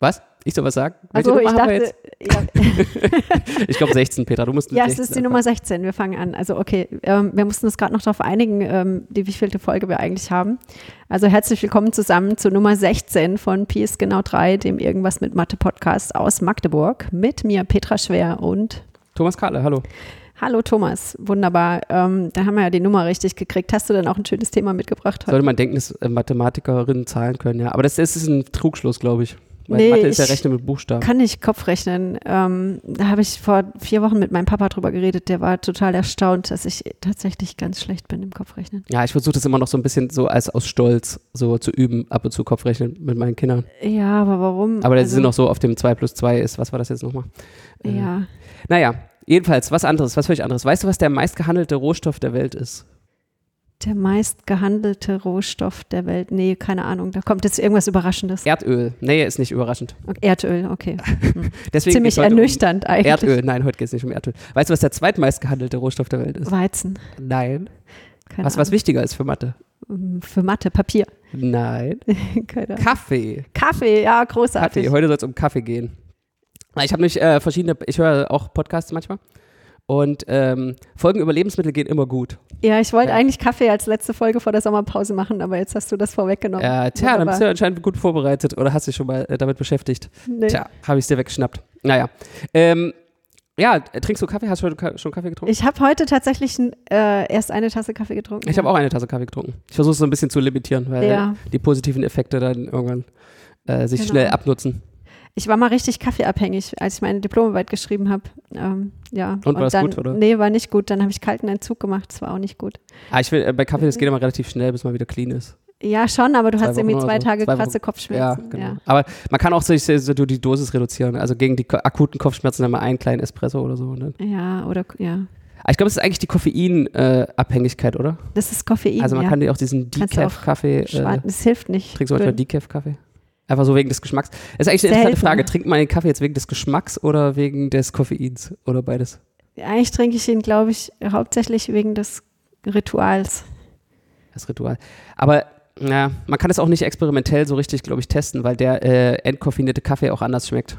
Was? Ich soll was sagen? Also ich dachte, ja, Ich glaube 16, Petra. Du musst ja, es 16 ist die anfangen. Nummer 16. Wir fangen an. Also okay, ähm, wir mussten uns gerade noch darauf einigen, ähm, die wievielte Folge wir eigentlich haben. Also herzlich willkommen zusammen zu Nummer 16 von Pi ist genau 3, dem Irgendwas mit Mathe Podcast aus Magdeburg. Mit mir Petra Schwer und Thomas Kahle, hallo. Hallo Thomas, wunderbar. Ähm, da haben wir ja die Nummer richtig gekriegt. Hast du denn auch ein schönes Thema mitgebracht heute? Sollte man denken, dass äh, Mathematikerinnen zahlen können, ja. Aber das, das ist ein Trugschluss, glaube ich. Weil Nee, Mathe ist ja ich Rechnen mit Buchstaben. Kann nicht Kopfrechnen. Ähm, da habe ich vor vier Wochen mit meinem Papa drüber geredet. Der war total erstaunt, dass ich tatsächlich ganz schlecht bin im Kopfrechnen. Ja, ich versuche das immer noch so ein bisschen so als aus Stolz so zu üben, ab und zu Kopfrechnen mit meinen Kindern. Ja, aber warum? Aber Also, sind noch so auf dem 2 plus 2 ist. Was war das jetzt nochmal? Äh, Ja, Naja, jedenfalls, was anderes, was völlig anderes. Weißt du, was der meistgehandelte Rohstoff der Welt ist? Der meist gehandelte Rohstoff der Welt. Nee, keine Ahnung. Da kommt jetzt irgendwas Überraschendes. Erdöl. Nee, ist nicht überraschend. Okay, Erdöl, okay. Deswegen Ziemlich ernüchternd um eigentlich. Erdöl. Nein, heute geht es nicht um Erdöl. Weißt du, was der zweitmeist gehandelte Rohstoff der Welt ist? Weizen. Nein. Keine Was, was Ahnung. wichtiger ist für Mathe? Für Mathe, Papier. Nein. keine Ahnung. Kaffee. Kaffee, ja, großartig. Kaffee. Heute soll es um Kaffee gehen. Ich habe nämlich äh, verschiedene, ich höre auch Podcasts manchmal. Und ähm, Folgen über Lebensmittel gehen immer gut. Ja, ich wollte Ja. eigentlich Kaffee als letzte Folge vor der Sommerpause machen, aber jetzt hast du das vorweggenommen. Äh, tja, dann bist du anscheinend gut vorbereitet oder hast dich schon mal äh, damit beschäftigt. Nee. Tja, habe ich es dir weggeschnappt. Naja. Ähm, ja, trinkst du Kaffee? Hast du heute schon Kaffee getrunken? Ich habe heute tatsächlich äh, erst eine Tasse Kaffee getrunken. Ich habe auch eine Tasse Kaffee getrunken. Ich versuche es so ein bisschen zu limitieren, weil Ja. die positiven Effekte dann irgendwann äh, sich Genau. schnell abnutzen. Ich war mal richtig kaffeeabhängig, als ich meine Diplomarbeit geschrieben habe. Ähm, ja. Und war das dann, gut, oder? Nee, war nicht gut. Dann habe ich kalten Entzug gemacht. Das war auch nicht gut. Ah, ich will, äh, bei Kaffee, das geht immer relativ schnell, bis man wieder clean ist. Ja, schon, aber du Zwei hast irgendwie Wochen zwei oder so. Tage Zwei krasse Wochen. Ja, Kopfschmerzen. genau. Aber man kann auch so, so, die Dosis reduzieren. Also gegen die akuten Kopfschmerzen dann mal einen kleinen Espresso oder so. Ne? Ja, ja oder ja. Aber ich glaube, das ist eigentlich die Koffeinabhängigkeit, oder? Das ist Koffein. Also man ja. kann dir auch diesen Decaf-Kaffee. Äh, Das hilft nicht. trinkst du manchmal. Decaf-Kaffee? Einfach so wegen des Geschmacks. Das ist eigentlich eine interessante Selten. Frage. Trinkt man den Kaffee jetzt wegen des Geschmacks oder wegen des Koffeins? Oder beides? Eigentlich trinke ich ihn, glaube ich, hauptsächlich wegen des Rituals. Das Ritual. Aber ja, man kann es auch nicht experimentell so richtig, glaube ich, testen, weil der äh, entkoffinierte Kaffee auch anders schmeckt.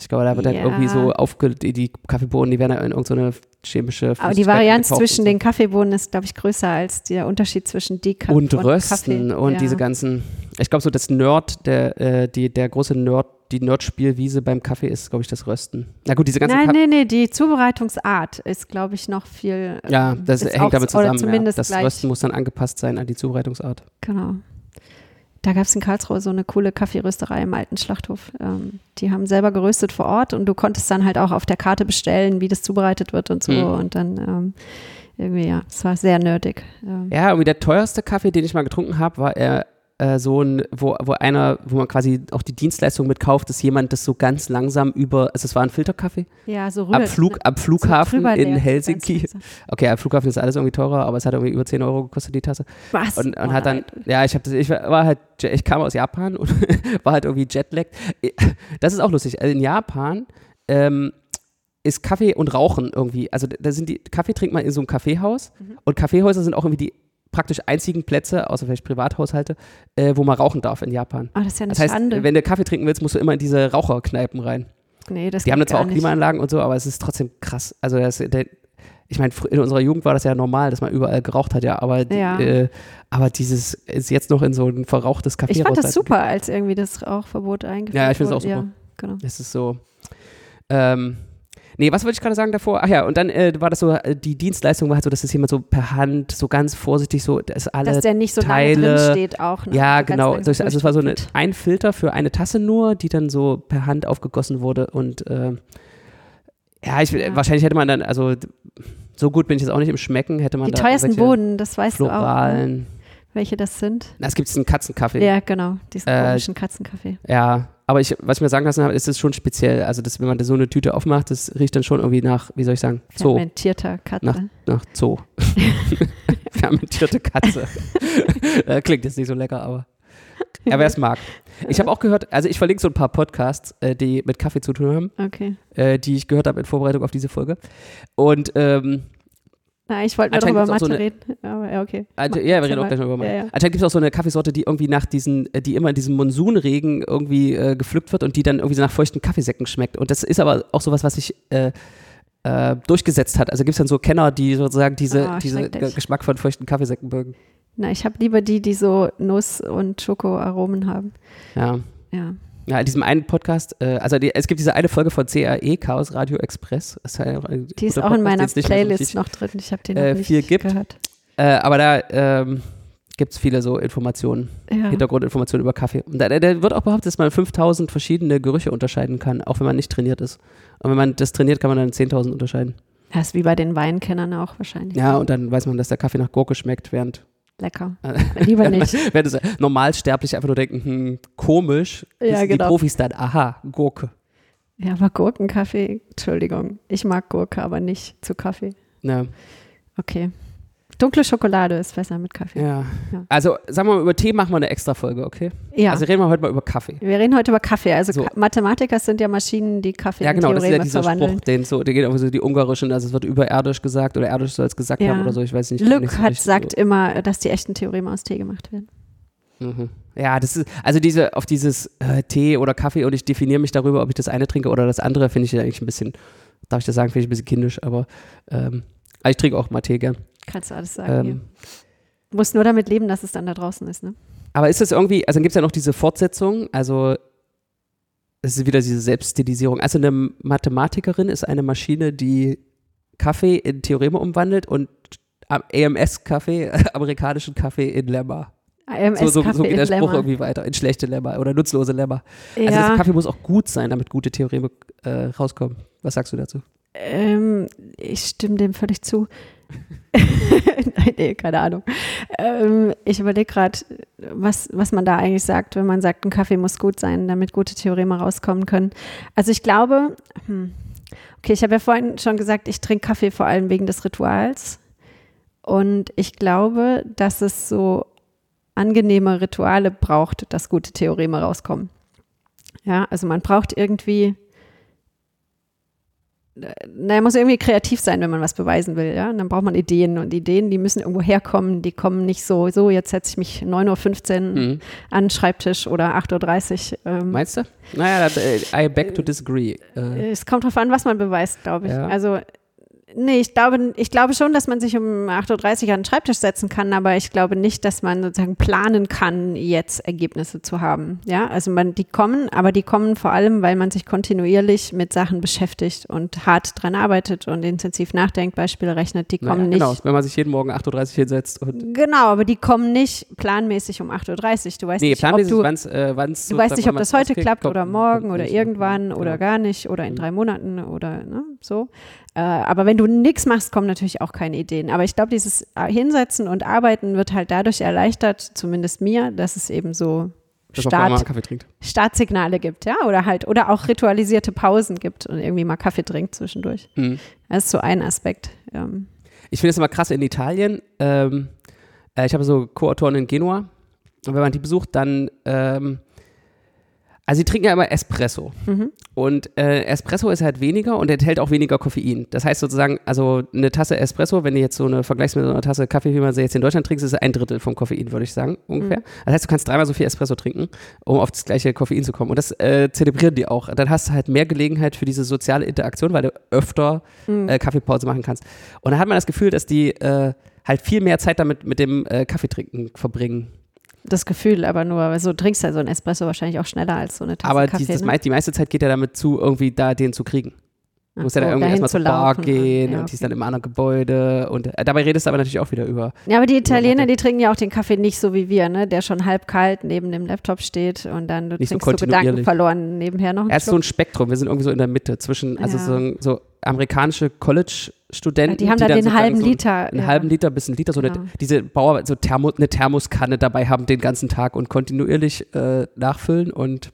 Ich glaube, da wird dann Ja. irgendwie so aufge... Die, Kaffeebohnen, die werden dann in irgendeine chemische Aber die Varianz zwischen so. den Kaffeebohnen ist, glaube ich, größer als der Unterschied zwischen Decaf und und Rösten Kaffee. und ja. diese ganzen. Ich glaube, so das Nerd, der, äh, die, der große Nerd, die Nerd-Spielwiese beim Kaffee ist, glaube ich, das Rösten. Na gut, diese ganzen Nein, Ka- nee, nee, die Zubereitungsart ist, glaube ich, noch viel. Ja, ähm, das hängt auch- damit zusammen. Ja. Das. Rösten muss dann angepasst sein an die Zubereitungsart. Genau. Da gab es in Karlsruhe so eine coole Kaffeerösterei im alten Schlachthof. Ähm, die haben selber geröstet vor Ort und du konntest dann halt auch auf der Karte bestellen, wie das zubereitet wird und so. Mhm. Und dann ähm, irgendwie, ja, es war sehr nerdig. Ähm, Ja, irgendwie der teuerste Kaffee, den ich mal getrunken habe, war äh, äh, so ein, wo, wo einer, wo man quasi auch die Dienstleistung mitkauft, dass jemand das so ganz langsam über, also es war ein Filterkaffee, ja, so am, rührt. Flug, am Flughafen drüber in Helsinki. Okay, am Flughafen ist alles irgendwie teurer, aber es hat irgendwie über 10 Euro gekostet, die Tasse. Was? Und, und Oh hat dann, ja, ich habe das, ich war halt, ich kam aus Japan und war halt irgendwie jetlagged. Das ist auch lustig. Also in Japan ähm, ist Kaffee und Rauchen irgendwie, also da sind die, Kaffee trinkt man in so einem Kaffeehaus Mhm. und Kaffeehäuser sind auch irgendwie die praktisch einzigen Plätze, außer vielleicht Privathaushalte, äh, wo man rauchen darf in Japan. Oh, das ist ja eine Das heißt, Schande. wenn du Kaffee trinken willst, musst du immer in diese Raucherkneipen rein. nee, das Die haben da zwar auch nicht. Klimaanlagen und so, aber es ist trotzdem krass. Also das, der, ich meine, in unserer Jugend war das ja normal, dass man überall geraucht hat, ja, aber, Ja. Äh, aber dieses ist jetzt noch in so ein verrauchtes Café Ich fand das super, als irgendwie das Rauchverbot eingeführt Ja, ich find's wurde. auch super. Ja, genau. Es ist so. Ähm, nee, was wollte ich gerade sagen davor? Ach ja, und dann äh, war das so, äh, die Dienstleistung war halt so, dass das jemand so per Hand, so ganz vorsichtig, so, das alle. Dass der nicht so Teile- lange drin steht auch. Ne? ja, genau. langsam So, also es war so eine, ein Filter für eine Tasse nur, die dann so per Hand aufgegossen wurde und äh, ja, ich, Ja. wahrscheinlich hätte man dann, also so gut bin ich jetzt auch nicht im Schmecken, hätte man Die da teuersten Boden, das weißt du auch, ne? floralen. welche das sind. Na, es gibt einen Katzenkaffee. Ja, genau, diesen Äh, komischen Katzenkaffee. Ja, aber ich, was ich mir sagen lassen habe, ist es schon speziell. Also, das, wenn man da so eine Tüte aufmacht, das riecht dann schon irgendwie nach, wie soll ich sagen, Zoo. Fermentierter Katze. Nach, nach Zoo. Fermentierte Katze. äh, klingt jetzt nicht so lecker, aber. Ja, wer es mag. Ich habe auch gehört, also ich verlinke so ein paar Podcasts, äh, die mit Kaffee zu tun haben, Okay. äh, die ich gehört habe in Vorbereitung auf diese Folge. Und ähm, Nein, ich wollte nur darüber auch Mathe so eine- reden. Aber ja, okay. Also, ja, wir reden auch mal. gleich noch über Mathe. Ja, ja. Anscheinend gibt es auch so eine Kaffeesorte, die irgendwie nach diesen, äh, die immer in diesem Monsunregen irgendwie äh, gepflückt wird und die dann irgendwie so nach feuchten Kaffeesäcken schmeckt. Und das ist aber auch sowas, was sich äh, äh, durchgesetzt hat. Also gibt es dann so Kenner, die sozusagen diese, Ah, diese Geschmack von feuchten Kaffeesäcken mögen. Na, ich habe lieber die, die so Nuss- und Schokoaromen haben. Ja. Ja. Ja, in diesem einen Podcast, äh, also die, es gibt diese eine Folge von CRE, Chaos Radio Express. Ist ein Die ist auch in Podcast, meiner mehr so Playlist richtig- noch drin. Ich habe den noch äh, nicht viel gibt. gehört. Äh, aber da ähm, gibt es viele so Informationen, Ja. Hintergrundinformationen über Kaffee. Und da, da, da wird auch behauptet, dass man 5000 verschiedene Gerüche unterscheiden kann, auch wenn man nicht trainiert ist. Und wenn man das trainiert, kann man dann 10.000 unterscheiden. Das ist wie bei den Weinkennern auch wahrscheinlich. Ja, und dann weiß man, dass der Kaffee nach Gurke schmeckt, während, Lecker. Lieber nicht. während das Normalsterbliche einfach nur denken, hm, komisch. Ja, genau. Die Profis dann, aha, Gurke. Ja, aber Gurkenkaffee, Entschuldigung. Ich mag Gurke, aber nicht zu Kaffee. Ja. Okay. Dunkle Schokolade ist besser mit Kaffee. Ja. Ja. Also, sagen wir mal, über Tee machen wir eine extra Folge, okay? Ja. Also reden wir heute mal über Kaffee. wir reden heute über Kaffee. Also So. Mathematiker sind ja Maschinen, die Kaffee Ja, in genau, das ist ja dieser verwandeln. Spruch, den so, der geht auch so die ungarischen, also es wird überirdisch gesagt oder irdisch soll es gesagt Ja. haben oder so, ich weiß nicht. Lück nicht so hat sagt immer, dass die echten Theoreme aus Tee gemacht werden. So. Mhm. Ja, das ist, also diese, auf dieses äh, Tee oder Kaffee und ich definiere mich darüber, ob ich das eine trinke oder das andere, finde ich ja eigentlich ein bisschen, darf ich das sagen, finde ich ein bisschen kindisch, aber ähm, aber ich trinke auch mal Tee gern. Kannst du alles sagen. Ähm, Du musst nur damit leben, dass es dann da draußen ist. Ne? aber ist das irgendwie, also dann gibt es ja noch diese Fortsetzung, also es ist wieder diese Selbststilisierung. Also eine Mathematikerin ist eine Maschine, die Kaffee in Theoreme umwandelt und AMS-Kaffee, amerikanischen Kaffee in Lemma. AMS So, so, Kaffee so geht der Spruch Lemma. irgendwie weiter, in schlechte Lemma oder nutzlose Lemma. Also Ja, das Kaffee muss auch gut sein, damit gute Theoreme äh, rauskommen. Was sagst du dazu? ähm, ich stimme dem völlig zu. Nein, nee, keine Ahnung. Ähm, ich überlege gerade, was, was man da eigentlich sagt, wenn man sagt, ein Kaffee muss gut sein, damit gute Theoreme rauskommen können. Also ich glaube, hm, okay, ich habe ja vorhin schon gesagt, ich trinke Kaffee vor allem wegen des Rituals. Und ich glaube, dass es so angenehme Rituale braucht, dass gute Theoreme rauskommen. Ja, also man braucht irgendwie naja, muss irgendwie kreativ sein, wenn man was beweisen will, ja. Und dann braucht man Ideen und Ideen, die müssen irgendwo herkommen, die kommen nicht so, so, jetzt setze ich mich 9.15 Uhr Mhm. an den Schreibtisch oder 8.30 Uhr. Ähm, Meinst du? Naja, äh, I beg to disagree. Äh, es kommt drauf an, was man beweist, glaube ich. Ja. Also, nee, ich glaube, ich glaube schon, dass man sich um 8.30 Uhr an den Schreibtisch setzen kann, aber ich glaube nicht, dass man sozusagen planen kann, jetzt Ergebnisse zu haben. Ja, also man, die kommen, aber die kommen vor allem, weil man sich kontinuierlich mit Sachen beschäftigt und hart dran arbeitet und intensiv nachdenkt, Beispiele rechnet, die naja, kommen genau, nicht. wenn man sich jeden Morgen 8.30 Uhr hinsetzt und. Genau, aber die kommen nicht planmäßig um 8.30 Uhr. Du weißt Nee, nicht, ob du, wann's, äh, wann's Du weißt nicht, ob das heute klappt oder morgen oder irgendwann oder Genau. gar nicht oder in Mhm. drei Monaten oder ne, so. Äh, aber wenn du nichts machst, kommen natürlich auch keine Ideen. Aber ich glaube, dieses äh, Hinsetzen und Arbeiten wird halt dadurch erleichtert, zumindest mir, dass es eben so Start. Startsignale gibt, ja, oder halt, oder auch ritualisierte Pausen gibt und irgendwie mal Kaffee trinkt zwischendurch. Mhm. Das ist so ein Aspekt. Ähm, Ich finde es immer krass in Italien. Ähm, äh, ich habe so Co-Autoren in Genua. Und wenn man die besucht, dann. Ähm, also, sie trinken ja immer Espresso. mhm. Und äh, Espresso ist halt weniger und enthält auch weniger Koffein. Das heißt sozusagen, also eine Tasse Espresso, wenn du jetzt so eine vergleichst mit so einer Tasse Kaffee, wie man sie jetzt in Deutschland trinkt, ist es ein Drittel vom Koffein, würde ich sagen, ungefähr. Mhm. Das heißt, du kannst dreimal so viel Espresso trinken, um auf das gleiche Koffein zu kommen. Und das äh, zelebrieren die auch. Dann hast du halt mehr Gelegenheit für diese soziale Interaktion, weil du öfter Mhm. äh, Kaffeepause machen kannst. Und dann hat man das Gefühl, dass die äh, halt viel mehr Zeit damit mit dem äh, Kaffeetrinken verbringen. Das Gefühl aber nur, weil so trinkst ja so ein Espresso wahrscheinlich auch schneller als so eine Tasse Aber Kaffee. die, das ne? die meiste Zeit geht ja damit zu, irgendwie da den zu kriegen. Musst ja so, da irgendwie erstmal zu zur Bar laufen. gehen Ja, und die ist okay. dann im anderen Gebäude. Und äh, dabei redest du aber natürlich auch wieder über. Ja, aber die Italiener, die trinken ja auch den Kaffee nicht so wie wir, ne? Der schon halb kalt neben dem Laptop steht und dann du Nicht so trinkst so. Gedanken verloren nebenher noch Er ist so ein Spektrum. Wir sind irgendwie so in der Mitte zwischen, also Ja. so, so amerikanische College-Studenten. die haben da den halben so Liter. Einen ja. halben Liter bis einen Liter, so eine, Genau. diese Bauer, so Thermo, eine Thermoskanne dabei haben den ganzen Tag und kontinuierlich äh, nachfüllen und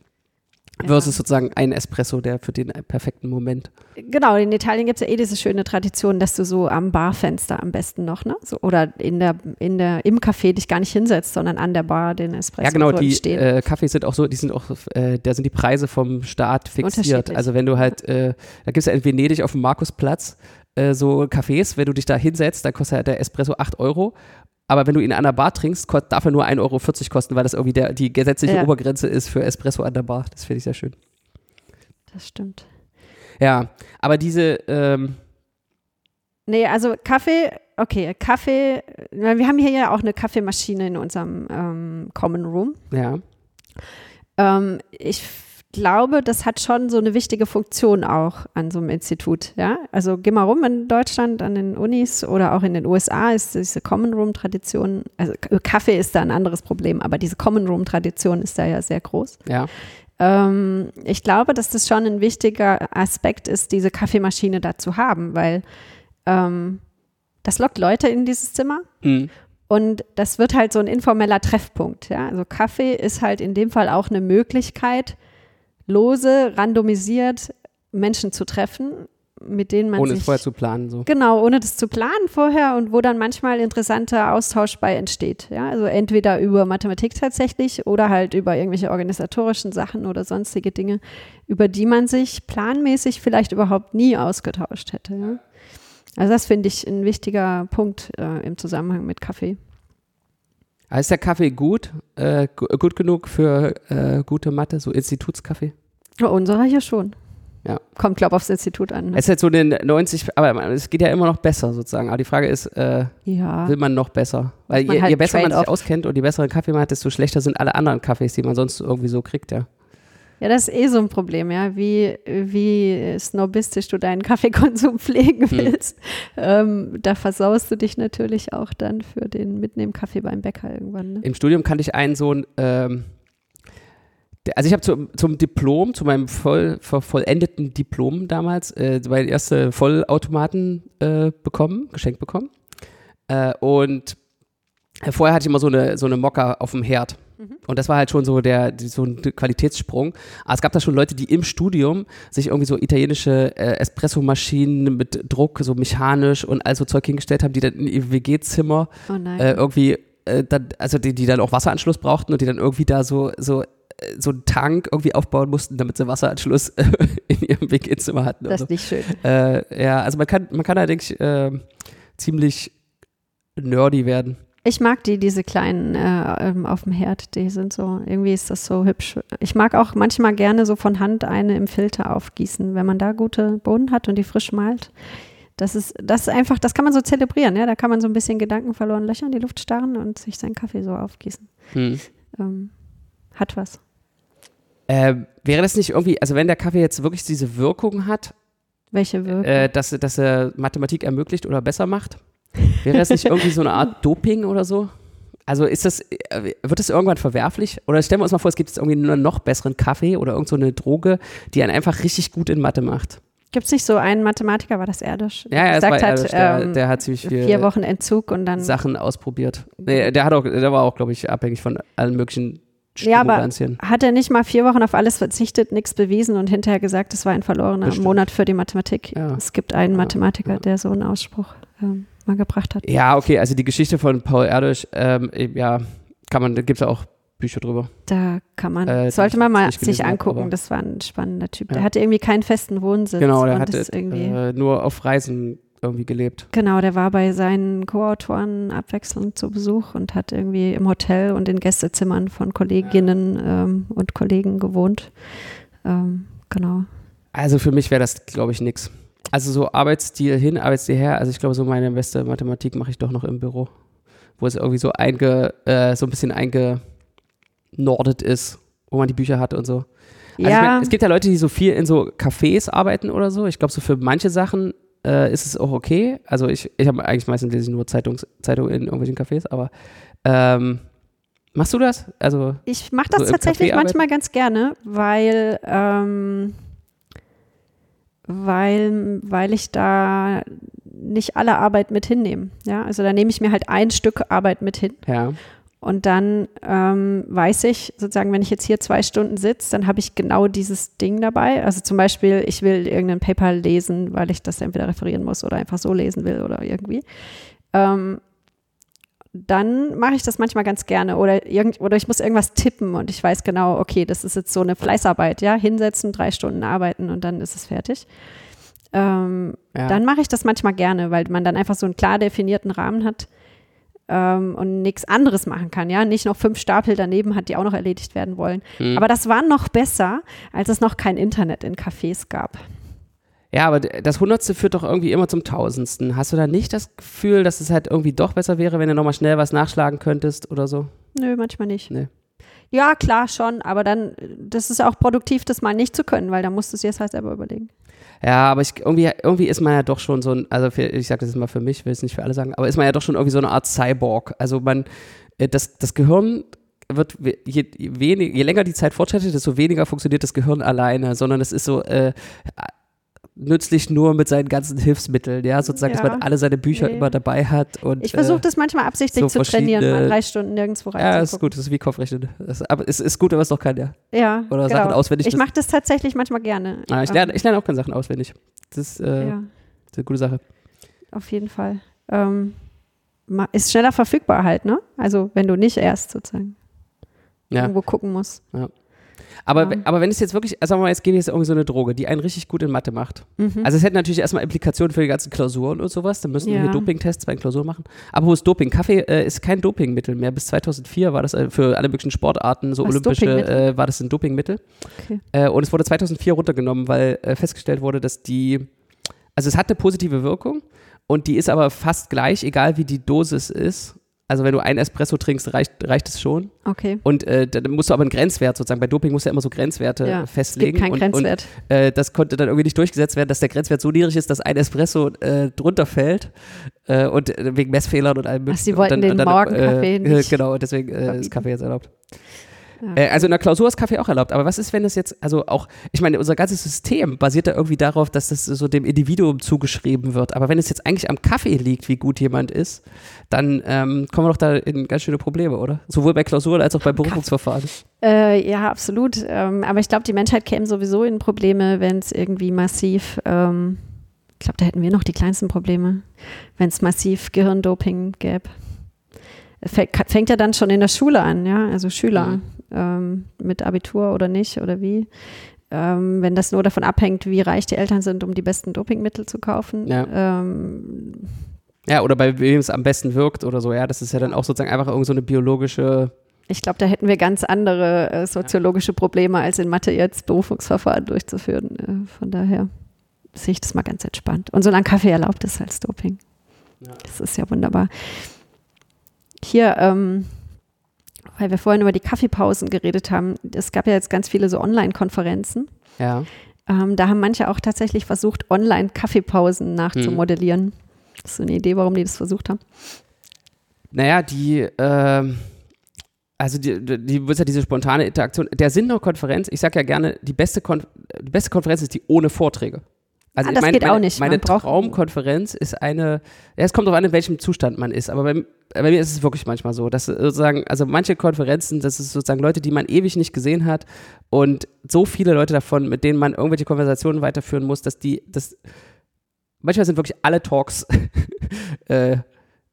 Ja. versus sozusagen ein Espresso, der für den perfekten Moment. Genau, in Italien gibt es ja eh diese schöne Tradition, dass du so am Barfenster am besten noch, ne? So, oder in der, in der, im Café dich gar nicht hinsetzt, sondern an der Bar den Espresso Ja, genau, dort die äh, Kaffees sind auch so, die sind auch, äh, da sind die Preise vom Staat fixiert. Also wenn du halt, äh, da gibt es ja in Venedig auf dem Markusplatz, äh, so Cafés, wenn du dich da hinsetzt, dann kostet ja der Espresso 8 Euro. Aber wenn du ihn an der Bar trinkst, darf er nur 1,40 Euro kosten, weil das irgendwie der, die gesetzliche Ja. Obergrenze ist für Espresso an der Bar. Das finde ich sehr schön. Das stimmt. Ja, aber diese, ähm, Nee, also Kaffee, okay, Kaffee, wir haben hier ja auch eine Kaffeemaschine in unserem ähm, Common Room. ja, Ähm, ich glaube, das hat schon so eine wichtige Funktion auch an so einem Institut. Ja? Also geh mal rum in Deutschland an den Unis oder auch in den USA ist diese Common Room Tradition, also Kaffee ist da ein anderes Problem, aber diese Common Room Tradition ist da ja sehr groß. ja, Ähm, ich glaube, dass das schon ein wichtiger Aspekt ist, diese Kaffeemaschine da zu haben, weil ähm, das lockt Leute in dieses Zimmer hm, und das wird halt so ein informeller Treffpunkt. Ja? Also Kaffee ist halt in dem Fall auch eine Möglichkeit, lose, randomisiert Menschen zu treffen, mit denen man ohne es sich vorher zu planen. So. Genau, ohne das zu planen vorher und wo dann manchmal interessanter Austausch bei entsteht. Ja, also entweder über Mathematik tatsächlich oder halt über irgendwelche organisatorischen Sachen oder sonstige Dinge, über die man sich planmäßig vielleicht überhaupt nie ausgetauscht hätte. Ja? Also das finde ich ein wichtiger Punkt äh, im Zusammenhang mit Kaffee. Aber Ist der Kaffee gut? Äh, gu- gut genug für äh, gute Mathe, so Institutskaffee? Ja, unserer hier schon. Ja. Kommt, glaube ich, aufs Institut an. Ne? Es ist halt so den 90, aber es geht ja immer noch besser sozusagen. Aber die Frage ist, äh, Ja. will man noch besser? Weil je, halt je besser man sich auskennt und je besseren Kaffee man hat, desto schlechter sind alle anderen Kaffees, die man sonst irgendwie so kriegt, ja. Ja, das ist eh so ein Problem, ja, wie, wie snobistisch du deinen Kaffeekonsum pflegen Hm. willst. Ähm, da versaust du dich natürlich auch dann für den Mitnehmen-Kaffee beim Bäcker irgendwann. Ne? Im Studium kannte ich einen so ein, ähm, also ich habe zum, zum Diplom, zu meinem voll, vollendeten Diplom damals, äh, meine erste Vollautomaten äh, bekommen, geschenkt bekommen. Äh, und vorher hatte ich immer so eine, so eine Mokka auf dem Herd. Und das war halt schon so der, so ein Qualitätssprung. Aber es gab da schon Leute, die im Studium sich irgendwie so italienische äh, Espressomaschinen mit Druck, so mechanisch und all so Zeug hingestellt haben, die dann in ihr WG-Zimmer Oh äh, irgendwie, äh, dann, also die, die dann auch Wasseranschluss brauchten und die dann irgendwie da so, so, äh, so einen Tank irgendwie aufbauen mussten, damit sie Wasseranschluss in ihrem WG-Zimmer hatten. das ist nicht schön. so. äh, ja, also man kann, man kann da, denke ich, äh, ziemlich nerdy werden. Ich mag die, diese kleinen äh, ähm, auf dem Herd, die sind so, irgendwie ist das so hübsch. Ich mag auch manchmal gerne so von Hand eine im Filter aufgießen, wenn man da gute Bohnen hat und die frisch malt. Das ist, das ist einfach, das kann man so zelebrieren, ja. Da kann man so ein bisschen Gedanken verloren Löcher in die Luft starren und sich seinen Kaffee so aufgießen. Hm. Ähm, hat was. Äh, wäre das nicht irgendwie, also wenn der Kaffee jetzt wirklich diese Wirkung hat, Welche Wirkung? äh, dass, dass er Mathematik ermöglicht oder besser macht, wäre das nicht irgendwie so eine Art Doping oder so? Also ist das, äh, wird das irgendwann verwerflich? Oder stellen wir uns mal vor, es gibt jetzt irgendwie einen noch besseren Kaffee oder irgend so eine Droge, die einen einfach richtig gut in Mathe macht. Gibt es nicht so einen Mathematiker, war das Erdisch? Ja, ja, es gesagt war hat, Erdisch, der, ähm, der hat ziemlich viel vier Wochen Entzug und dann. Sachen ausprobiert. Nee, der hat auch, der war auch, glaube ich, abhängig von allen möglichen Ja, aber-. Hat er nicht mal vier Wochen auf alles verzichtet, nichts bewiesen und hinterher gesagt, es war ein verlorener Bestimmt. Monat für die Mathematik? Ja. Es gibt einen Ja, Mathematiker, ja. der so einen Ausspruch ähm, mal gebracht hat. Ja, okay, also die Geschichte von Paul Erdős, ähm, ja, kann man, da gibt es ja auch Bücher drüber. Da kann man, Äh, sollte man mal sich hab, angucken. aber- das war ein spannender Typ. Ja. Der hatte irgendwie keinen festen Wohnsitz. Genau, der und hat ist irgendwie, äh, nur auf Reisen irgendwie gelebt. Genau, der war bei seinen Co-Autoren abwechselnd zu Besuch und hat irgendwie im Hotel und in Gästezimmern von Kolleginnen ähm, und Kollegen gewohnt. Ähm, genau. Also für mich wäre das, glaube ich, nix. Also so Arbeitsstil hin, Arbeitsstil her. Also ich glaube, so meine beste Mathematik mache ich doch noch im Büro, wo es irgendwie so einge, äh, so ein bisschen eingenordet ist, wo man die Bücher hat und so. Also ja, ich mein, es gibt ja Leute, die so viel in so Cafés arbeiten oder so. Ich glaube, so für manche Sachen äh, ist es auch okay. Also ich, ich habe eigentlich meistens lese ich nur Zeitungs, Zeitungen in irgendwelchen Cafés, aber ähm, machst du das? Also Ich mache das So tatsächlich manchmal ganz gerne, weil, ähm, weil, weil ich da nicht alle Arbeit mit hinnehme. Ja, also da nehme ich mir halt ein Stück Arbeit mit hin ja, und dann ähm, weiß ich sozusagen, wenn ich jetzt hier zwei Stunden sitze, dann habe ich genau dieses Ding dabei. Also zum Beispiel, ich will irgendein Paper lesen, weil ich das entweder referieren muss oder einfach so lesen will oder irgendwie. Ähm, dann mache ich das manchmal ganz gerne oder, irgend, oder ich muss irgendwas tippen und ich weiß genau, okay, das ist jetzt so eine Fleißarbeit, ja, hinsetzen, drei Stunden arbeiten und dann ist es fertig. ähm, Ja. dann mache ich das manchmal gerne, weil man dann einfach so einen klar definierten Rahmen hat ähm, und nichts anderes machen kann, ja, nicht noch fünf Stapel daneben hat, die auch noch erledigt werden wollen. Hm. Aber das war noch besser, als es noch kein Internet in Cafés gab. Ja, aber das Hundertste führt doch irgendwie immer zum Tausendsten. Hast du da nicht das Gefühl, dass es halt irgendwie doch besser wäre, wenn du nochmal schnell was nachschlagen könntest oder so? Nö, manchmal nicht. Nee. Ja, klar, schon, aber dann, das ist auch produktiv, das mal nicht zu können, weil dann musst du es jetzt halt selber überlegen. Ja, aber ich, irgendwie, irgendwie ist man ja doch schon so ein, also für, ich sage das jetzt mal für mich, will es nicht für alle sagen, aber ist man ja doch schon irgendwie so eine Art Cyborg. Also man, äh, das, das Gehirn wird, je, wenig, je länger die Zeit fortschreitet, desto weniger funktioniert das Gehirn alleine, sondern es ist so äh, nützlich nur mit seinen ganzen Hilfsmitteln, ja, sozusagen, dass Ja. man alle seine Bücher Nee. immer dabei hat und Ich versuche äh, das manchmal absichtlich so zu trainieren, mal drei Stunden nirgendwo ja, ist gut, das ist wie Kopfrechnen. Das, aber es ist gut, wenn man es doch kann, ja. Ja, Oder genau. Sachen auswendig Ich mache das tatsächlich manchmal gerne. Ah, ich, Ähm, lerne, ich lerne auch keine Sachen auswendig. Das ist, äh, ja, das ist eine gute Sache. auf jeden Fall. Ähm, ist schneller verfügbar halt, ne? Also wenn du nicht erst sozusagen Ja. irgendwo gucken musst. Aber, Ja. aber wenn es jetzt wirklich, sagen wir mal, jetzt gebe ich jetzt irgendwie so eine Droge, die einen richtig gut in Mathe macht. Mhm. Also es hätte natürlich erstmal Implikationen für die ganzen Klausuren und sowas. Dann müssen wir Ja. hier Dopingtests bei den Klausuren machen. Aber wo ist Doping? Kaffee äh, ist kein Dopingmittel mehr. Bis 2004 war das äh, für alle möglichen Sportarten, so Was, olympische, äh, war das ein Dopingmittel. Okay. Äh, und es wurde 2004 runtergenommen, weil äh, festgestellt wurde, dass die, also es hat eine positive Wirkung und die ist aber fast gleich, egal wie die Dosis ist. Also wenn du einen Espresso trinkst, reicht, reicht es schon. Okay. Und äh, dann musst du aber einen Grenzwert sozusagen, bei Doping musst du ja immer so Grenzwerte Ja, es festlegen. gibt keinen und, Grenzwert. Und, äh, das konnte dann irgendwie nicht durchgesetzt werden, dass der Grenzwert so niedrig ist, dass ein Espresso äh, drunter fällt. Äh, und äh, wegen Messfehlern und allem Ach, sie wollten den Morgenkaffee äh, nicht Genau, deswegen ist. Kaffee jetzt erlaubt. Ja. Äh, also in der Klausur ist Kaffee auch erlaubt. Aber was ist, wenn das jetzt, also auch, ich meine, unser ganzes System basiert da irgendwie darauf, dass das so dem Individuum zugeschrieben wird. Aber wenn es jetzt eigentlich am Kaffee liegt, wie gut jemand ist, dann ähm, kommen wir doch da in ganz schöne Probleme, oder? Sowohl bei Klausuren als auch bei Berufungsverfahren. Äh, ja, absolut. Ähm, aber ich glaube, die Menschheit käme sowieso in Probleme, wenn es irgendwie massiv, ähm, ich glaube, da hätten wir noch die kleinsten Probleme, wenn es massiv Gehirndoping gäbe. Fä- Fängt ja dann schon in der Schule an, ja, also Schüler Mhm. ähm, mit Abitur oder nicht oder wie. Ähm, wenn das nur davon abhängt, wie reich die Eltern sind, um die besten Dopingmittel zu kaufen. Ja. Ähm, Ja, oder bei wem es am besten wirkt oder so, ja. Das ist ja dann auch sozusagen einfach irgend so eine biologische. ich glaube, da hätten wir ganz andere äh, soziologische Probleme, als in Mathe jetzt Berufungsverfahren durchzuführen. Äh, von daher sehe ich das mal ganz entspannt. Und solange Kaffee erlaubt ist als Doping. Ja. Das ist ja wunderbar. Hier, ähm, weil wir vorhin über die Kaffeepausen geredet haben, es gab ja jetzt ganz viele so Online-Konferenzen. Ja. Ähm, da haben manche auch tatsächlich versucht, Online-Kaffeepausen nachzumodellieren. Das ist so eine Idee, warum die das versucht haben. Naja, die, ähm, also die, die, ist ja diese spontane Interaktion. Der Sinn der Konferenz, ich sage ja gerne, die beste, Kon die beste Konferenz ist die ohne Vorträge. Also Ah, das mein- geht auch meine, nicht. Meine Traumkonferenz ist eine, ja, es kommt darauf an, in welchem Zustand man ist, aber bei, bei mir ist es wirklich manchmal so, dass sozusagen, also manche Konferenzen, das ist sozusagen Leute, die man ewig nicht gesehen hat und so viele Leute davon, mit denen man irgendwelche Konversationen weiterführen muss, dass die, das, manchmal sind wirklich alle Talks, äh,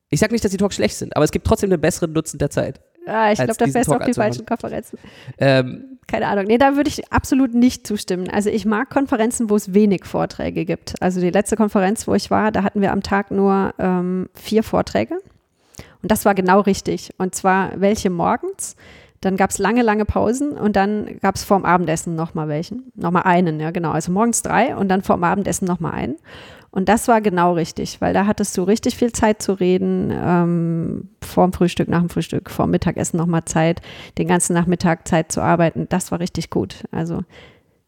ich sage nicht, dass die Talks schlecht sind, aber es gibt trotzdem einen besseren Nutzen der Zeit. Ah, ich glaube, da fährst du auf die falschen Konferenzen. Ähm, Keine Ahnung. Nee, da würde ich absolut nicht zustimmen. Also ich mag Konferenzen, wo es wenig Vorträge gibt. Also die letzte Konferenz, wo ich war, da hatten wir am Tag nur ähm, vier Vorträge. Und das war genau richtig. Und zwar welche morgens. Dann gab es lange, lange Pausen und dann gab es vorm Abendessen nochmal welchen. Nochmal einen, ja genau. Also morgens drei und dann vorm Abendessen nochmal einen. Und das war genau richtig, weil da hattest du richtig viel Zeit zu reden, ähm, vorm Frühstück, nach dem Frühstück, vorm Mittagessen nochmal Zeit, den ganzen Nachmittag Zeit zu arbeiten. Das war richtig gut. Also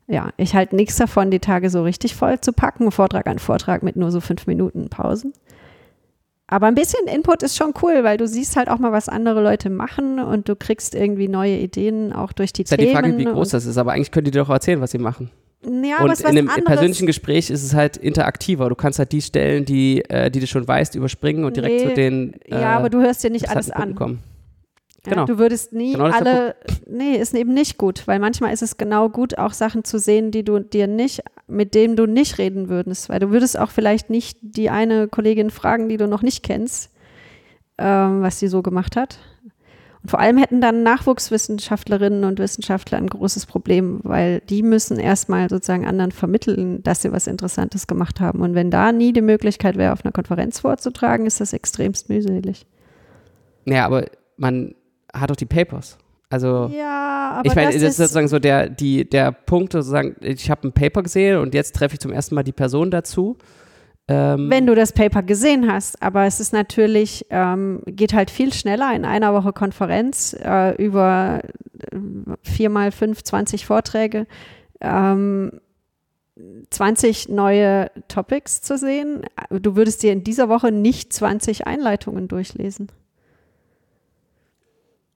ja, ich halte nichts davon, die Tage so richtig voll zu packen, Vortrag an Vortrag mit nur so fünf Minuten Pausen. Aber ein bisschen Input ist schon cool, weil du siehst halt auch mal, was andere Leute machen und du kriegst irgendwie neue Ideen auch durch die ist ja Themen. die Frage, wie groß das ist, aber eigentlich können die dir doch erzählen, was sie machen. ja, aber und ist in einem anderes. persönlichen Gespräch ist es halt interaktiver. Du kannst halt die Stellen, die, äh, die du schon weißt, überspringen und direkt Nee, zu den äh, ja, aber du hörst dir nicht alles an. Kommen. Ja, Genau. du würdest nie Genau ist alle, nee, ist eben nicht gut, weil manchmal ist es genau gut, auch Sachen zu sehen, die du dir nicht, mit denen du nicht reden würdest, weil du würdest auch vielleicht nicht die eine Kollegin fragen, die du noch nicht kennst, ähm, was sie so gemacht hat. Und vor allem hätten dann Nachwuchswissenschaftlerinnen und Wissenschaftler ein großes Problem, weil die müssen erstmal sozusagen anderen vermitteln, dass sie was Interessantes gemacht haben. Und wenn da nie die Möglichkeit wäre, auf einer Konferenz vorzutragen, ist das extremst mühselig. Ja, aber man hat doch die Papers. Also Ja, aber ich meine, das das ist sozusagen so der, die, der Punkt, sozusagen, ich habe ein Paper gesehen und jetzt treffe ich zum ersten Mal die Person dazu. Ähm, wenn du das Paper gesehen hast. Aber es ist natürlich, ähm, geht halt viel schneller in einer Woche Konferenz äh, über äh, viermal fünf, 20 Vorträge, ähm, 20 neue Topics zu sehen. Du würdest dir in dieser Woche nicht 20 Einleitungen durchlesen.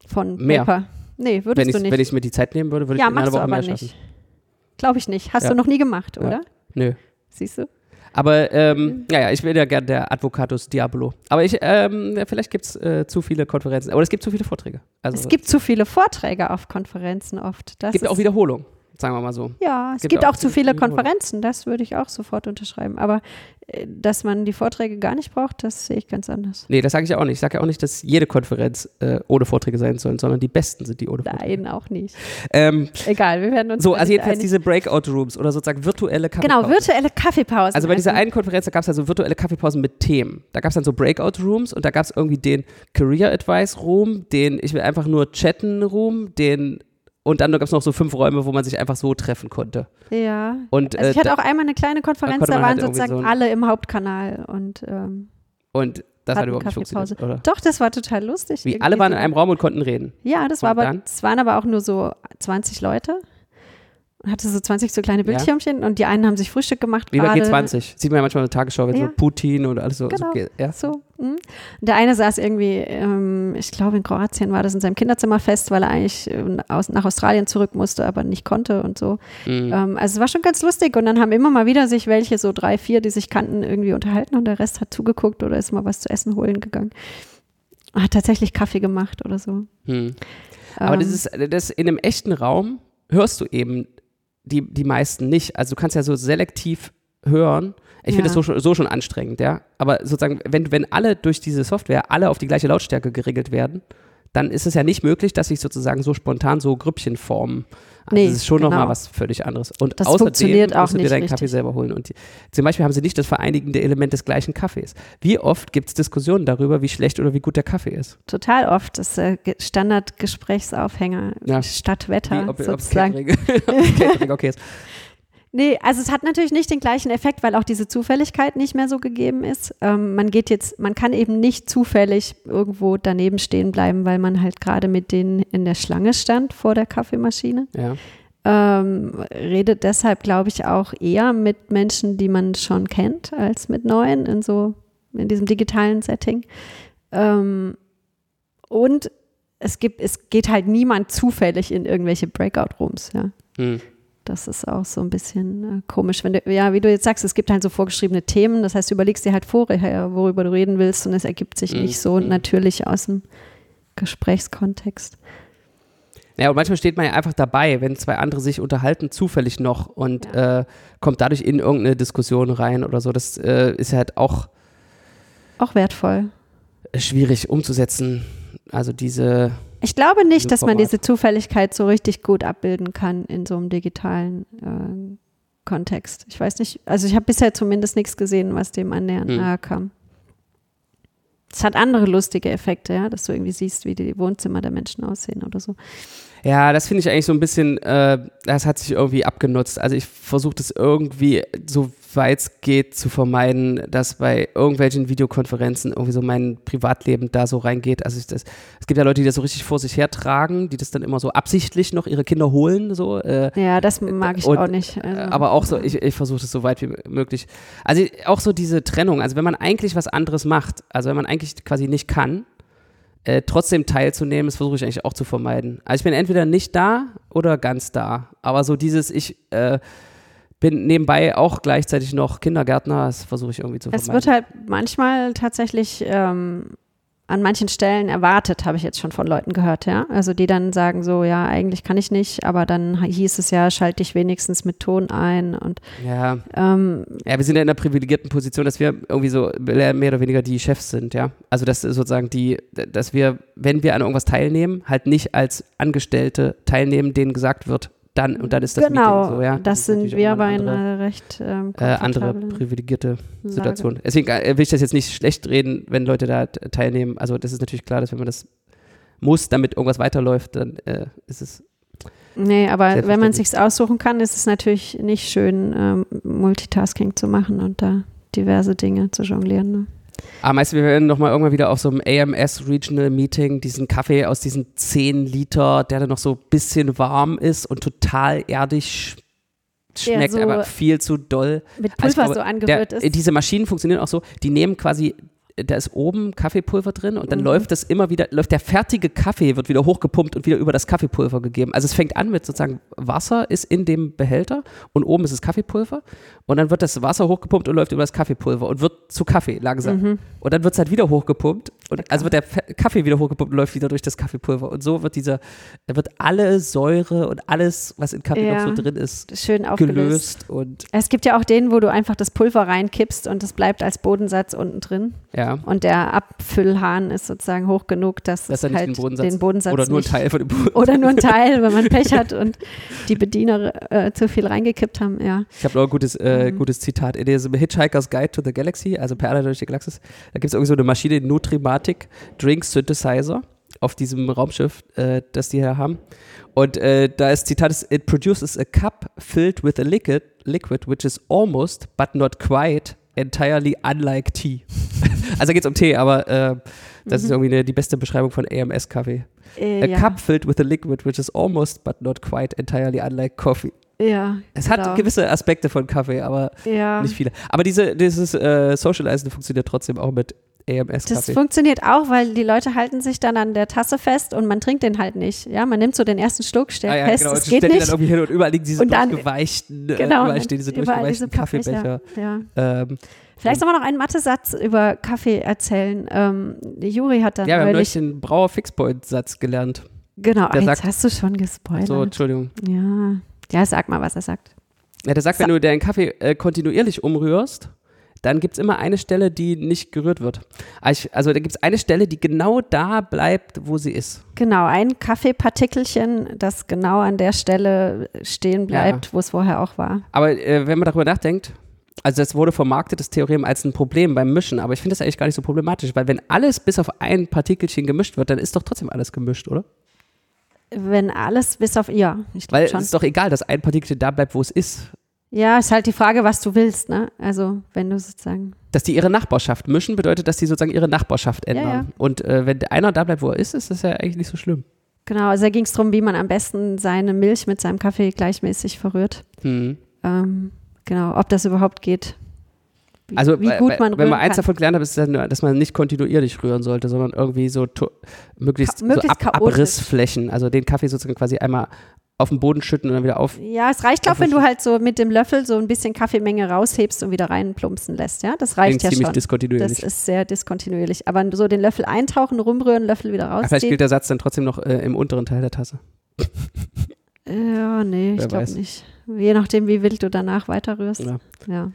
Von Mehr. Paper. Nee, würdest wenn du ich, nicht. wenn ich mir die Zeit nehmen würde, würde ja, ich in einer Woche aber mehr nicht. schaffen. Glaube ich nicht. Hast Ja. du noch nie gemacht, Ja. oder? Nö. Siehst du? Aber Mhm. ähm, ja, ja, ich will ja gerne der Advocatus Diabolo. Aber ich, ähm, ja, vielleicht gibt es äh, zu viele Konferenzen. Aber es gibt zu viele Vorträge. Also es gibt zu viele Vorträge auf Konferenzen oft. Das gibt auch Wiederholung, sagen wir mal so. Ja, es gibt gibt, auch auch zu viele. Konferenzen, das würde ich auch sofort unterschreiben. Aber äh, dass man die Vorträge gar nicht braucht, das sehe ich ganz anders. Nee, das sage ich auch nicht. Ich sage ja auch nicht, dass jede Konferenz äh, ohne Vorträge sein soll, sondern die besten sind die ohne Vorträge. Nein, auch nicht. Ähm, Egal, wir werden uns. so, also jedenfalls einig. diese Breakout-Rooms oder sozusagen virtuelle Genau, Kaffeepausen. virtuelle Kaffeepausen. Also bei dieser einen Konferenz, da gab es ja so virtuelle Kaffeepausen mit Themen. Da gab es dann so Breakout-Rooms und da gab es irgendwie den Career Advice Room, den ich will einfach nur chatten Room, den und dann gab es noch so fünf Räume, wo man sich einfach so treffen konnte. Ja. Und, Also äh, ich hatte da- auch einmal eine kleine Konferenz, da waren halt sozusagen so alle im Hauptkanal und ähm, und das hat überhaupt nicht Kaffeepause. funktioniert, oder? Doch, das war total lustig. Wie alle waren in einem Raum und konnten reden. Ja, das war Und aber, dann? es waren aber auch nur so 20 Leute. Hatte so 20 so kleine Bildschirmchen und die einen haben sich Frühstück gemacht. Wie bei gerade. G20. Sieht man ja manchmal in der Tagesschau, wenn Ja. so Putin und alles so. Genau. so ja. So. mhm. Der eine saß irgendwie, ähm, ich glaube in Kroatien war das in seinem Kinderzimmer fest, weil er eigentlich äh, aus, nach Australien zurück musste, aber nicht konnte und so. Mhm. Ähm, also es war schon ganz lustig und dann haben immer mal wieder sich welche, so drei, vier, die sich kannten, irgendwie unterhalten und der Rest hat zugeguckt oder ist mal was zu essen holen gegangen. Hat tatsächlich Kaffee gemacht oder so. Hm. Aber das Ähm, ist, das in einem echten Raum hörst du eben die, die meisten nicht. Also du kannst ja so selektiv hören. Ich finde Ja. das so, schon- so schon anstrengend, ja. Aber sozusagen, wenn, wenn alle durch diese Software alle auf die gleiche Lautstärke geregelt werden, dann ist es ja nicht möglich, dass sich sozusagen so spontan so Grüppchen formen. Also Nee, das ist schon nochmal genau. was völlig anderes. Und Das außerdem funktioniert auch musst du dir deinen richtig. Kaffee selber holen. Und die, zum Beispiel haben sie nicht das vereinigende Element des gleichen Kaffees. Wie oft gibt es Diskussionen darüber, wie schlecht oder wie gut der Kaffee ist? total oft. Das ist äh, Ge- Standardgesprächsaufhänger. Ja. Stadtwetter ob, sozusagen. Catering okay ist. Nee, also es hat natürlich nicht den gleichen Effekt, weil auch diese Zufälligkeit nicht mehr so gegeben ist. Ähm, man geht jetzt, man kann eben nicht zufällig irgendwo daneben stehen bleiben, weil man halt gerade mit denen in der Schlange stand vor der Kaffeemaschine. Ja. Ähm, redet deshalb, glaube ich, auch eher mit Menschen, die man schon kennt, als mit neuen in so in diesem digitalen Setting. Ähm, und es gibt, es geht halt niemand zufällig in irgendwelche Breakout-Rooms, ja. Hm. Das ist auch so ein bisschen äh, komisch. Wenn du, ja, wie du jetzt sagst, es gibt halt so vorgeschriebene Themen. Das heißt, du überlegst dir halt vorher, worüber du reden willst und es ergibt sich Mhm. nicht so natürlich aus dem Gesprächskontext. Ja, und manchmal steht man ja einfach dabei, wenn zwei andere sich unterhalten, zufällig noch und äh, kommt dadurch in irgendeine Diskussion rein oder so. Das äh, ist halt auch Auch wertvoll. schwierig umzusetzen. Also diese, Ich glaube nicht, dass man diese Zufälligkeit so richtig gut abbilden kann in so einem digitalen äh, Kontext. Ich weiß nicht, also ich habe bisher zumindest nichts gesehen, was dem annähernd Hm. nahe kam. Es hat andere lustige Effekte, ja, dass du irgendwie siehst, wie die Wohnzimmer der Menschen aussehen oder so. ja, das finde ich eigentlich so ein bisschen, äh, das hat sich irgendwie abgenutzt. Also ich versuche das irgendwie, so weit es geht, zu vermeiden, dass bei irgendwelchen Videokonferenzen irgendwie so mein Privatleben da so reingeht. Also ich das, es gibt ja Leute, die das so richtig vor sich hertragen, die das dann immer so absichtlich noch ihre Kinder holen, so. Äh, Ja, das mag ich Und, auch nicht. Also, aber auch so, ich, ich versuche das so weit wie möglich. Also auch so diese Trennung, also wenn man eigentlich was anderes macht, also wenn man eigentlich quasi nicht kann, äh, trotzdem teilzunehmen, das versuche ich eigentlich auch zu vermeiden. Also ich bin entweder nicht da oder ganz da. Aber so dieses, ich äh, bin nebenbei auch gleichzeitig noch Kindergärtner, das versuche ich irgendwie zu Es vermeiden. wird halt manchmal tatsächlich ähm, an manchen Stellen erwartet, habe ich jetzt schon von Leuten gehört, ja. Also die dann sagen so, ja, eigentlich kann ich nicht, aber dann hieß es ja, schalte dich wenigstens mit Ton ein und Ja. ähm, Ja, wir sind ja in einer privilegierten Position, dass wir irgendwie so mehr oder weniger die Chefs sind, ja. Also dass sozusagen die, dass wir, wenn wir an irgendwas teilnehmen, halt nicht als Angestellte teilnehmen, denen gesagt wird, dann und dann ist das genau, Meeting so, ja. das ist sind wir bei eine andere, einer recht ähm, äh, andere privilegierte Lage. Situation. Deswegen äh, will ich das jetzt nicht schlecht reden, wenn Leute da teilnehmen. Also das ist natürlich klar, dass wenn man das muss, damit irgendwas weiterläuft, dann äh, ist es Nee, aber wenn man sich's aussuchen kann, ist es natürlich nicht schön, ähm, Multitasking zu machen und da diverse Dinge zu jonglieren. Ne? Aber meinst du, wir werden nochmal irgendwann wieder auf so einem AMS Regional Meeting diesen Kaffee aus diesen 10 Liter, der dann noch so ein bisschen warm ist und total erdig sch schmeckt, so aber viel zu doll. Mit Also Pulver glaube, so angerührt der, ist. Diese Maschinen funktionieren auch so, die nehmen quasi, da ist oben Kaffeepulver drin und dann Mhm. läuft das immer wieder, läuft der fertige Kaffee, wird wieder hochgepumpt und wieder über das Kaffeepulver gegeben. Also es fängt an mit sozusagen Wasser ist in dem Behälter und oben ist es Kaffeepulver und dann wird das Wasser hochgepumpt und läuft über das Kaffeepulver und wird zu Kaffee langsam. Mhm. Und dann wird es halt wieder hochgepumpt und also wird der Fe- Kaffee wieder hochgepumpt und läuft wieder durch das Kaffeepulver und so wird dieser, da wird alle Säure und alles, was in Kaffee Ja. noch so drin ist, Schön aufgelöst. gelöst und Es gibt ja auch den, wo du einfach das Pulver reinkippst und es bleibt als Bodensatz unten drin. ja. Und der Abfüllhahn ist sozusagen hoch genug, dass Dass es halt den Bodensatz, den Bodensatz oder nur ein Teil von dem Boden. Oder nur ein Teil, wenn man Pech hat und die Bediener äh, zu viel reingekippt haben, ja. Ich habe noch ein gutes, äh, Mhm. gutes Zitat. In diesem Hitchhiker's Guide to the Galaxy, also Perle durch die Galaxis, da gibt es irgendwie so eine Maschine, Nutrimatic Drink Synthesizer auf diesem Raumschiff, äh, das die hier haben. Und äh, da ist Zitat, ist, it produces a cup filled with a liquid, liquid which is almost, but not quite, entirely unlike tea. also geht es um Tee, aber äh, das ist Mhm. irgendwie eine, die beste Beschreibung von AMS-Kaffee. Äh, A ja. cup filled with a liquid which is almost, but not quite, entirely unlike coffee. Ja, Es genau. hat gewisse Aspekte von Kaffee, aber ja. nicht viele. Aber diese, dieses äh, Socializen funktioniert trotzdem auch mit Das AMS-Kaffee. funktioniert auch, weil die Leute halten sich dann an der Tasse fest und man trinkt den halt nicht. Ja, man nimmt so den ersten Schluck, stellt Ah ja, fest, genau. es geht nicht. dann irgendwie hin und überall liegen diese Und dann- durchgeweichten, äh, genau, überall stehen diese überall diese durchgeweichten Pappbecher. Kaffeebecher. Ja. Ähm, Vielleicht soll man noch einen Mathesatz über Kaffee erzählen. Ähm, Juri hat dann ja, wir haben neulich den Brauer-Fixpoint-Satz gelernt. genau, der jetzt hast du schon gespoilert. So, Entschuldigung. ja. ja, sag mal, was er sagt. Ja, der sagt, Sa- wenn du deinen Kaffee äh, kontinuierlich umrührst, dann gibt es immer eine Stelle, die nicht gerührt wird. Also, ich- also da gibt es eine Stelle, die genau da bleibt, wo sie ist. Genau, ein Kaffeepartikelchen, das genau an der Stelle stehen bleibt, wo es vorher auch war. Aber äh, wenn man darüber nachdenkt, also das wurde vermarktet, das Theorem, als ein Problem beim Mischen, aber ich finde das eigentlich gar nicht so problematisch, weil wenn alles bis auf ein Partikelchen gemischt wird, dann ist doch trotzdem alles gemischt, oder? Wenn alles bis auf, ja, ich Weil glaube es schon. ist doch egal, dass ein Partikelchen da bleibt, wo es ist. Ja, ist halt die Frage, was du willst, ne? Also, wenn du sozusagen, Dass die ihre Nachbarschaft mischen, bedeutet, dass die sozusagen ihre Nachbarschaft ändern. ja. Und äh, wenn einer da bleibt, wo er ist, ist das ja eigentlich nicht so schlimm. genau, also da ging es darum, wie man am besten seine Milch mit seinem Kaffee gleichmäßig verrührt. Hm. Ähm, genau, ob das überhaupt geht. Wie, Also, wie gut man wenn man eins kann. davon gelernt hat, ist, dass man nicht kontinuierlich rühren sollte, sondern irgendwie so möglichst, Ka- möglichst so Ab chaotisch. Abrissflächen. Also den Kaffee sozusagen quasi einmal auf den Boden schütten und dann wieder auf. Ja, es reicht, glaube Auf wenn du halt so mit dem Löffel so ein bisschen Kaffeemenge raushebst und wieder reinplumpsen lässt, ja? Das reicht Klingt ja ziemlich schon. diskontinuierlich. Das ist sehr diskontinuierlich. Aber so den Löffel eintauchen, rumrühren, Löffel wieder Aber Vielleicht gilt der Satz dann trotzdem noch äh, im unteren Teil der Tasse. Ja, nee, Wer ich glaube nicht. Je nachdem, wie wild du danach weiterrührst. Ja. Ja.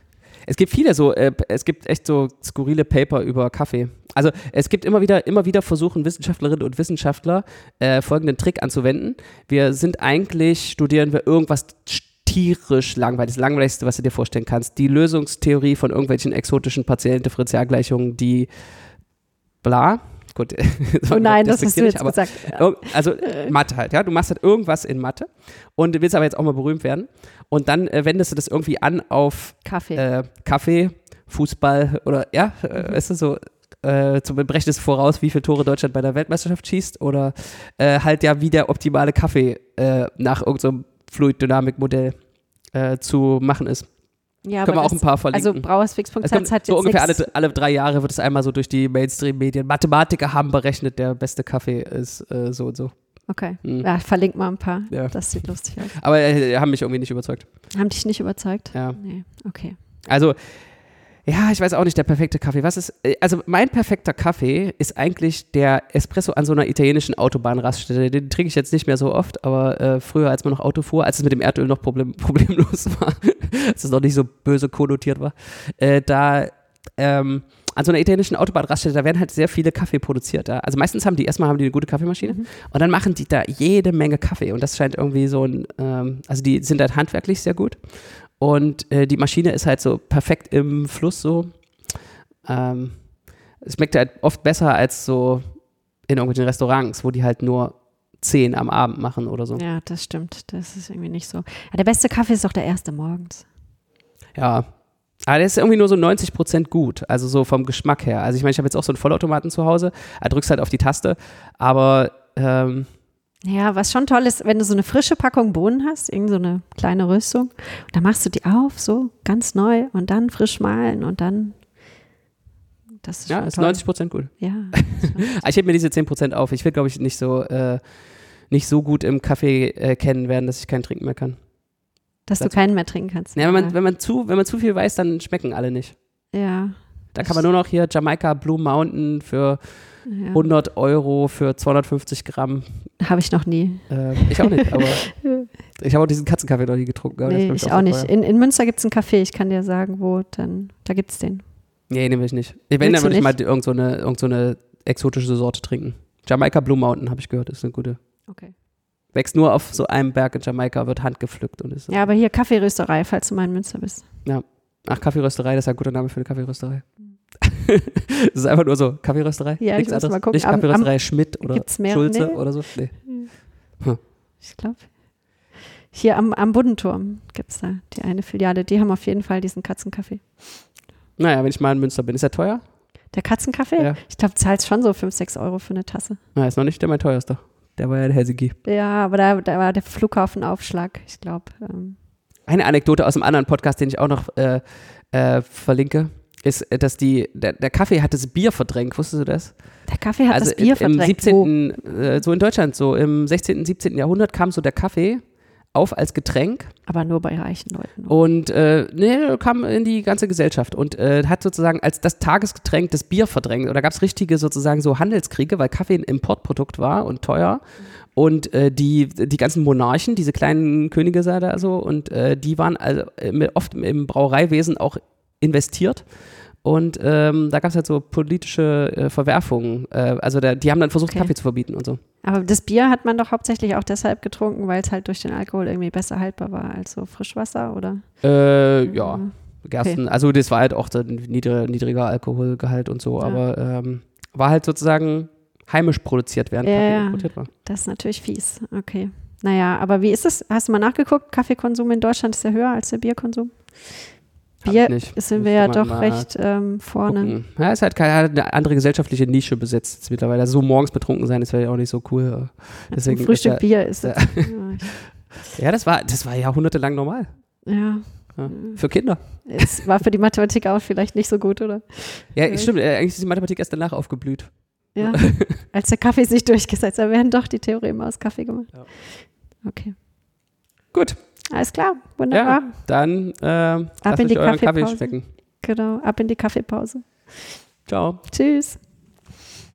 Es gibt viele so, äh, es gibt echt so skurrile Paper über Kaffee. Also es gibt immer wieder, immer wieder versuchen Wissenschaftlerinnen und Wissenschaftler äh, folgenden Trick anzuwenden. Wir sind eigentlich, studieren wir irgendwas tierisch langweilig, das langweiligste, was du dir vorstellen kannst. Die Lösungstheorie von irgendwelchen exotischen partiellen Differentialgleichungen, die bla. Gut, Oh nein, das hast du jetzt aber gesagt. Also Mathe halt, ja. Du machst halt irgendwas in Mathe und willst aber jetzt auch mal berühmt werden. Und dann äh, wendest du das irgendwie an auf Kaffee. äh, Kaffee, Fußball oder ja, äh, weißt du, so äh, zum Berechnen voraus, wie viele Tore Deutschland bei der Weltmeisterschaft schießt oder äh, halt ja, wie der optimale Kaffee äh, nach irgendeinem Fluiddynamikmodell äh, zu machen ist. Ja, Können wir auch ein paar verlinken. Also Brauersfix.com es kommt hat so jetzt ungefähr alle, alle drei Jahre wird es einmal so durch die Mainstream-Medien. Mathematiker haben berechnet, der beste Kaffee ist äh, so und so. Okay. Hm. Ja, verlink mal ein paar. Ja. Das sieht lustig aus. Aber äh, haben mich irgendwie nicht überzeugt. Haben dich nicht überzeugt? Ja. Nee. Okay. Also, Ja, ich weiß auch nicht, der perfekte Kaffee. Was ist, äh, also mein perfekter Kaffee ist eigentlich der Espresso an so einer italienischen Autobahnraststätte. Den trinke ich jetzt nicht mehr so oft, aber äh, früher, als man noch Auto fuhr, als es mit dem Erdöl noch problem, problemlos war, als es noch nicht so böse konnotiert war, äh, da, ähm, an so einer italienischen Autobahnraststätte, da werden halt sehr viele Kaffee produziert. Ja? Also meistens haben die, erstmal haben die eine gute Kaffeemaschine mhm. und dann machen die da jede Menge Kaffee und das scheint irgendwie so ein, ähm, also die sind halt handwerklich sehr gut und äh, die Maschine ist halt so perfekt im Fluss so. Ähm, es schmeckt halt oft besser als so in irgendwelchen Restaurants, wo die halt nur zehn am Abend machen oder so. Ja, das stimmt. Das ist irgendwie nicht so. Ja, der beste Kaffee ist doch der erste morgens. Ja. Aber der ist irgendwie nur so 90 Prozent gut, also so vom Geschmack her. Also ich meine, ich habe jetzt auch so einen Vollautomaten zu Hause, er drückst halt auf die Taste, aber ähm, ja, was schon toll ist, wenn du so eine frische Packung Bohnen hast, irgend so eine kleine Rüstung, dann machst du die auf, so ganz neu und dann frisch mahlen und dann. Das ist ja, ist 90 Prozent gut. Ja. ich hebe mir diese 10 Prozent auf. Ich will, glaube ich, nicht so, äh, nicht so gut im Kaffee äh, kennen werden, dass ich keinen trinken mehr kann. Dass Dazu. du keinen mehr trinken kannst. Ja, wenn man, wenn, man zu, wenn man zu viel weiß, dann schmecken alle nicht. Ja. Da kann man nur noch hier Jamaika Blue Mountain für ja. 100 Euro für 250 Gramm. Habe ich noch nie. Äh, ich auch nicht, aber ich habe auch diesen Katzenkaffee noch nie getrunken. Nee, ich auch, auch nicht. In, in, Münster gibt es einen Kaffee, ich kann dir sagen, wo, dann, da gibt es den. Nee, will ich nicht. Ich will, dann würde ich mal irgendeine so eine, irgend so eine exotische Sorte trinken. Jamaika Blue Mountain, habe ich gehört, ist eine gute. Okay. Wächst nur auf so einem Berg in Jamaika, wird handgepflückt und ist. Ja, aber hier Kaffeerösterei, falls du mal in Münster bist. Ja. Ach, Kaffeerösterei, das ist ein guter Name für eine Kaffeerösterei. das ist einfach nur so Kaffeerösterei. Ja, Nichts ich muss mal gucken. Nicht Kaffeerösterei am, Schmidt oder Schulze nee. oder so. Nee. Hm. Ich glaube. Hier am, am Buddenturm gibt es da die eine Filiale. Die haben auf jeden Fall diesen Katzenkaffee. Naja, wenn ich mal in Münster bin. Ist der teuer? Der Katzenkaffee? Ja. Ich glaube, zahlst schon so 5, 6 Euro für eine Tasse. Na, ist noch nicht der mein teuerster. Der war ja der Helsinki. Ja, aber da, da war der Flughafenaufschlag, ich glaube. Ähm. Eine Anekdote aus einem anderen Podcast, den ich auch noch äh, äh, verlinke ist, äh, dass die, der, der, Kaffee hat das Bier verdrängt. Wusstest du das? Der Kaffee hat also das Bier im, verdrängt. 17., äh, so in Deutschland, so im 16., 17. Jahrhundert kam so der Kaffee auf als Getränk. Aber nur bei reichen Leuten. Und äh, nee, kam in die ganze Gesellschaft und äh, hat sozusagen als das Tagesgetränk das Bier verdrängt. Oder gab es richtige sozusagen so Handelskriege, weil Kaffee ein Importprodukt war und teuer. Und äh, die, die ganzen Monarchen, diese kleinen Könige da so, und äh, die waren also äh, oft im Brauereiwesen auch investiert. Und ähm, da gab es halt so politische äh, Verwerfungen. Äh, also da, die haben dann versucht, okay. Kaffee zu verbieten und so. Aber das Bier hat man doch hauptsächlich auch deshalb getrunken, weil es halt durch den Alkohol irgendwie besser haltbar war als so Frischwasser, oder? Äh, ja. Gersten, okay. also das war halt auch der niedrige, niedriger Alkoholgehalt und so, ja. aber ähm, war halt sozusagen heimisch produziert, während ja, Kaffee importiert war. Das ist natürlich fies, okay. Naja, aber wie ist es? Hast du mal nachgeguckt? Kaffeekonsum in Deutschland ist ja höher als der Bierkonsum? Bier sind wir ja doch recht ähm, vorne. Gucken. Ja, ist halt keine eine andere gesellschaftliche Nische besetzt jetzt mittlerweile. So morgens betrunken sein, wäre ja auch nicht so cool. Deswegen also Frühstück ist ja, Bier ist. Ja, ja, das war, das war jahrhundertelang normal. Ja. ja. Für Kinder. Es war für die Mathematik auch vielleicht nicht so gut, oder? Ja, ja. stimmt. Äh, eigentlich ist die Mathematik erst danach aufgeblüht. Ja, als der Kaffee sich durchgesetzt hat, werden doch die Theoreme aus Kaffee gemacht. Ja. Okay. Gut. Alles klar, wunderbar. Ja, dann äh, ab in die Kaffeepause. Kaffee schmecken. Genau, ab in die Kaffeepause. Ciao. Tschüss.